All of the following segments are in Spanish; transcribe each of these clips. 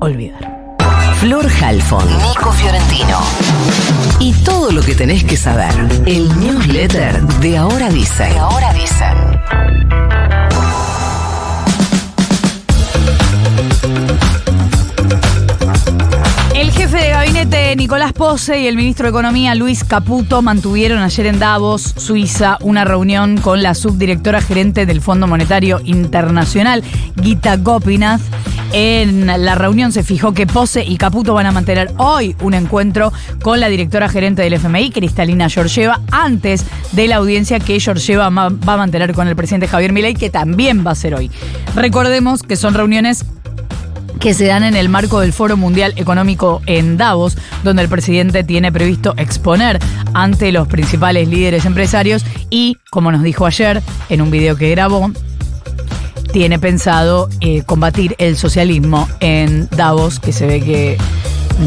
olvidar. Flor Halfon, Nico Fiorentino. Y todo lo que tenés que saber. El newsletter de Ahora Dice. De Ahora Dice. El jefe de gabinete Nicolás Pose y el ministro de Economía Luis Caputo mantuvieron ayer en Davos, Suiza, una reunión con la subdirectora gerente del Fondo Monetario Internacional, Gita Gopinath. En la reunión se fijó que Pose y Caputo van a mantener hoy un encuentro con la directora gerente del FMI, Cristalina Georgieva, antes de la audiencia que Georgieva va a mantener con el presidente Javier Milei, que también va a ser hoy. Recordemos que son reuniones que se dan en el marco del Foro Mundial Económico en Davos, donde el presidente tiene previsto exponer ante los principales líderes empresarios y, como nos dijo ayer en un video que grabó, tiene pensado eh, combatir el socialismo en Davos, que se ve que,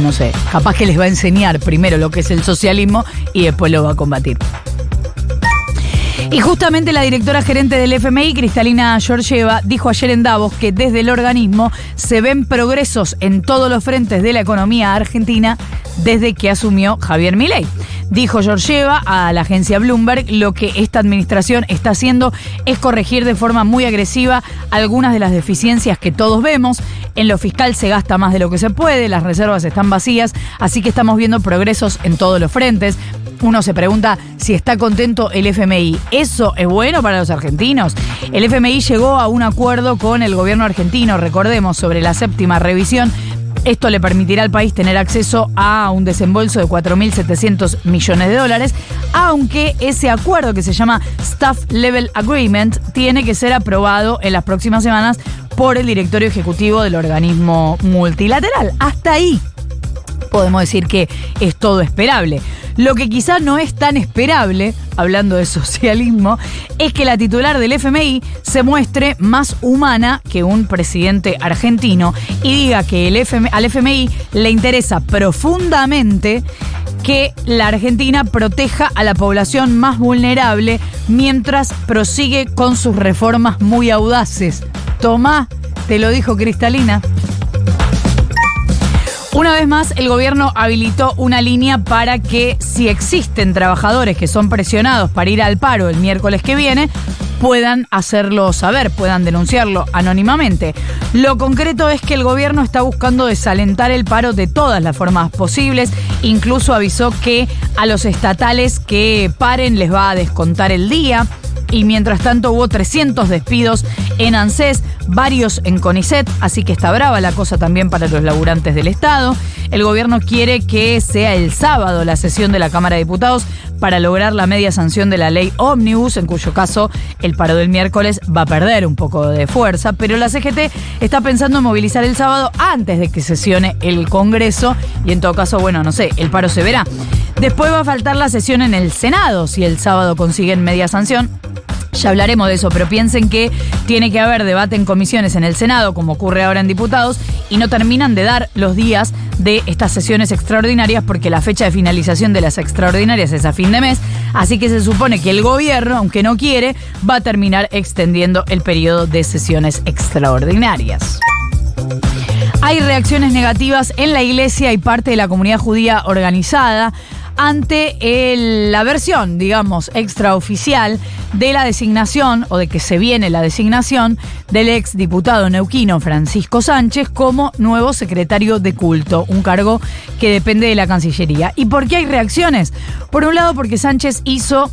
no sé, capaz que les va a enseñar primero lo que es el socialismo y después lo va a combatir. Y justamente la directora gerente del FMI, Cristalina Georgieva, dijo ayer en Davos que desde el organismo se ven progresos en todos los frentes de la economía argentina desde que asumió Javier Milei. Dijo Georgieva a la agencia Bloomberg, lo que esta administración está haciendo es corregir de forma muy agresiva algunas de las deficiencias que todos vemos. En lo fiscal se gasta más de lo que se puede, las reservas están vacías, así que estamos viendo progresos en todos los frentes. Uno se pregunta si está contento el FMI. ¿Eso es bueno para los argentinos? El FMI llegó a un acuerdo con el gobierno argentino, recordemos, sobre la séptima revisión. Esto le permitirá al país tener acceso a un desembolso de 4.700 millones de dólares, aunque ese acuerdo que se llama Staff Level Agreement tiene que ser aprobado en las próximas semanas por el directorio ejecutivo del organismo multilateral. Hasta ahí podemos decir que es todo esperable. Lo que quizá no es tan esperable, hablando de socialismo, es que la titular del FMI se muestre más humana que un presidente argentino y diga que el al FMI le interesa profundamente que la Argentina proteja a la población más vulnerable mientras prosigue con sus reformas muy audaces. Tomá, te lo dijo Cristalina. Una vez más, el gobierno habilitó una línea para que si existen trabajadores que son presionados para ir al paro el miércoles que viene, puedan hacerlo saber, puedan denunciarlo anónimamente. Lo concreto es que el gobierno está buscando desalentar el paro de todas las formas posibles, incluso avisó que a los estatales que paren les va a descontar el día y mientras tanto hubo 300 despidos en ANSES, varios en CONICET, así que está brava la cosa también para los laburantes del Estado. El gobierno quiere que sea el sábado la sesión de la Cámara de Diputados para lograr la media sanción de la ley Omnibus, en cuyo caso el paro del miércoles va a perder un poco de fuerza, pero la CGT está pensando en movilizar el sábado antes de que sesione el Congreso y en todo caso, bueno, no sé, el paro se verá. Después va a faltar la sesión en el Senado si el sábado consiguen media sanción. Ya hablaremos de eso, pero piensen que tiene que haber debate en comisiones en el Senado, como ocurre ahora en diputados, y no terminan de dar los días de estas sesiones extraordinarias porque la fecha de finalización de las extraordinarias es a fin de mes, así que se supone que el gobierno, aunque no quiere, va a terminar extendiendo el periodo de sesiones extraordinarias. Hay reacciones negativas en la iglesia y parte de la comunidad judía organizada ante la versión, digamos, extraoficial de la designación o de que se viene la designación del ex diputado neuquino Francisco Sánchez como nuevo secretario de culto, un cargo que depende de la Cancillería. ¿Y por qué hay reacciones? Por un lado, porque Sánchez hizo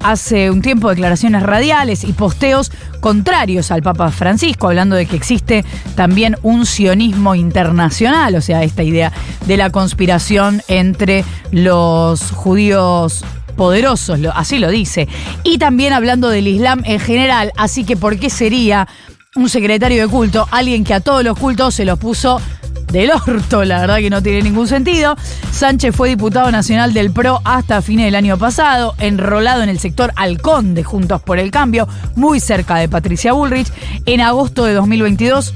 hace un tiempo declaraciones radiales y posteos contrarios al Papa Francisco, hablando de que existe también un sionismo internacional, o sea, esta idea de la conspiración entre los judíos poderosos, así lo dice, y también hablando del Islam en general, así que ¿por qué sería un secretario de culto alguien que a todos los cultos se los puso del orto, la verdad que no tiene ningún sentido. Sánchez fue diputado nacional del PRO hasta fines del año pasado, enrolado en el sector Halcón de Juntos por el Cambio, muy cerca de Patricia Bullrich. En agosto de 2022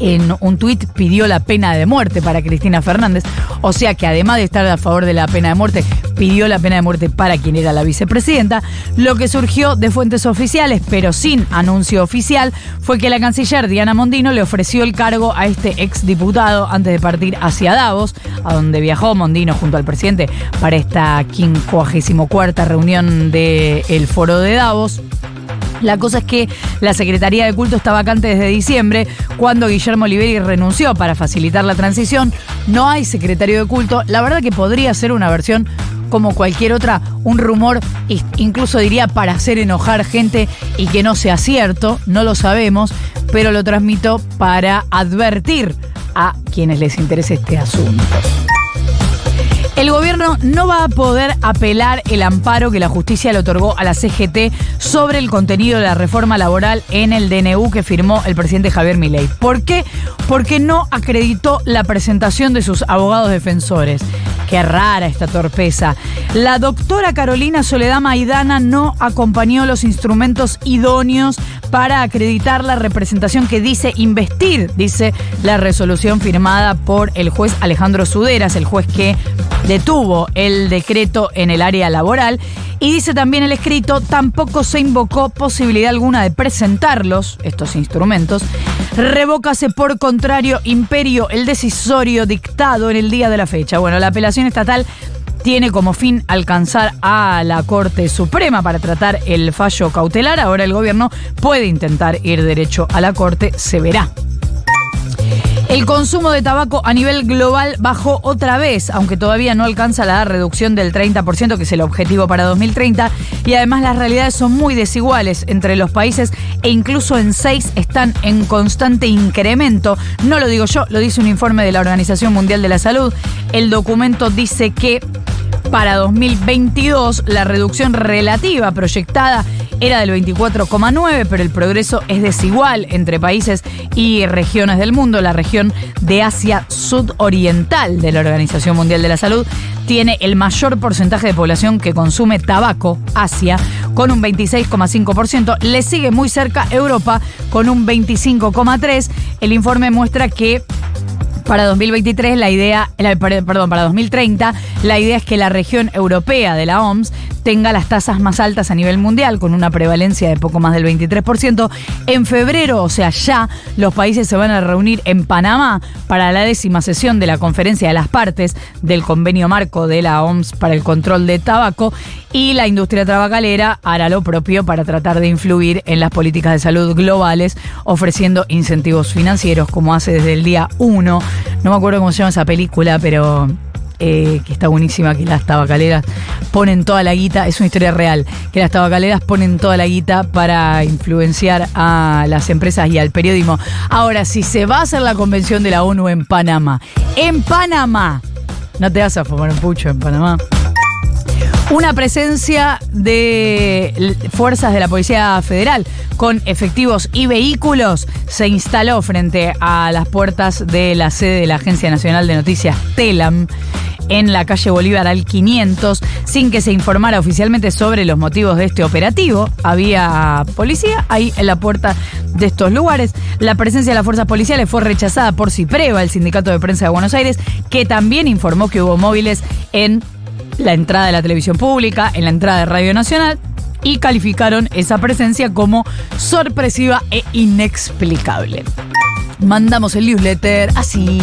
en un tuit pidió la pena de muerte para Cristina Fernández. O sea que además de estar a favor de la pena de muerte, pidió la pena de muerte para quien era la vicepresidenta. Lo que surgió de fuentes oficiales, pero sin anuncio oficial, fue que la canciller Diana Mondino le ofreció el cargo a este exdiputado antes de partir hacia Davos, a donde viajó Mondino junto al presidente para esta 54 reunión del Foro de Davos. La cosa es que la Secretaría de Culto está vacante desde diciembre, cuando Guillermo Oliveri renunció para facilitar la transición. No hay secretario de culto. La verdad que podría ser una versión como cualquier otra, un rumor, incluso diría para hacer enojar gente y que no sea cierto, no lo sabemos, pero lo transmito para advertir a quienes les interese este asunto. El gobierno no va a poder apelar el amparo que la justicia le otorgó a la CGT sobre el contenido de la reforma laboral en el DNU que firmó el presidente Javier Milei. ¿Por qué? Porque no acreditó la presentación de sus abogados defensores. Qué rara esta torpeza. La doctora Carolina Soledad Maidana no acompañó los instrumentos idóneos para acreditar la representación que dice investir, dice la resolución firmada por el juez Alejandro Suderas, el juez que detuvo el decreto en el área laboral. Y dice también el escrito, tampoco se invocó posibilidad alguna de presentarlos, estos instrumentos. Revócase por contrario imperio el decisorio dictado en el día de la fecha. Bueno, la apelación estatal tiene como fin alcanzar a la Corte Suprema para tratar el fallo cautelar. Ahora el gobierno puede intentar ir derecho a la Corte, se verá. El consumo de tabaco a nivel global bajó otra vez, aunque todavía no alcanza la reducción del 30%, que es el objetivo para 2030, y además las realidades son muy desiguales entre los países e incluso en seis están en constante incremento. No lo digo yo, lo dice un informe de la Organización Mundial de la Salud. El documento dice que para 2022 la reducción relativa proyectada era del 24,9, pero el progreso es desigual entre países y regiones del mundo. La región de Asia Sudoriental de la Organización Mundial de la Salud tiene el mayor porcentaje de población que consume tabaco, Asia, con un 26,5%. Le sigue muy cerca Europa con un 25,3%. El informe muestra que para 2023 la idea, perdón, para 2030 la idea es que la región europea de la OMS tenga las tasas más altas a nivel mundial, con una prevalencia de poco más del 23%. En febrero, o sea, ya los países se van a reunir en Panamá para la décima sesión de la conferencia de las partes del convenio marco de la OMS para el control de tabaco y la industria tabacalera hará lo propio para tratar de influir en las políticas de salud globales, ofreciendo incentivos financieros como hace desde el día 1. No me acuerdo cómo se llama esa película, pero eh, que está buenísima, que las tabacaleras ponen toda la guita, es una historia real, que las tabacaleras ponen toda la guita para influenciar a las empresas y al periodismo. Ahora, si se va a hacer la convención de la ONU en Panamá, en Panamá, no te vas a fumar un pucho en Panamá. Una presencia de fuerzas de la Policía Federal con efectivos y vehículos se instaló frente a las puertas de la sede de la Agencia Nacional de Noticias TELAM en la calle Bolívar al 500 sin que se informara oficialmente sobre los motivos de este operativo. Había policía ahí en la puerta de estos lugares. La presencia de las fuerzas policiales fue rechazada por CIPREVA, el Sindicato de Prensa de Buenos Aires, que también informó que hubo móviles en la entrada de la televisión pública, en la entrada de Radio Nacional y calificaron esa presencia como sorpresiva e inexplicable. Mandamos el newsletter así.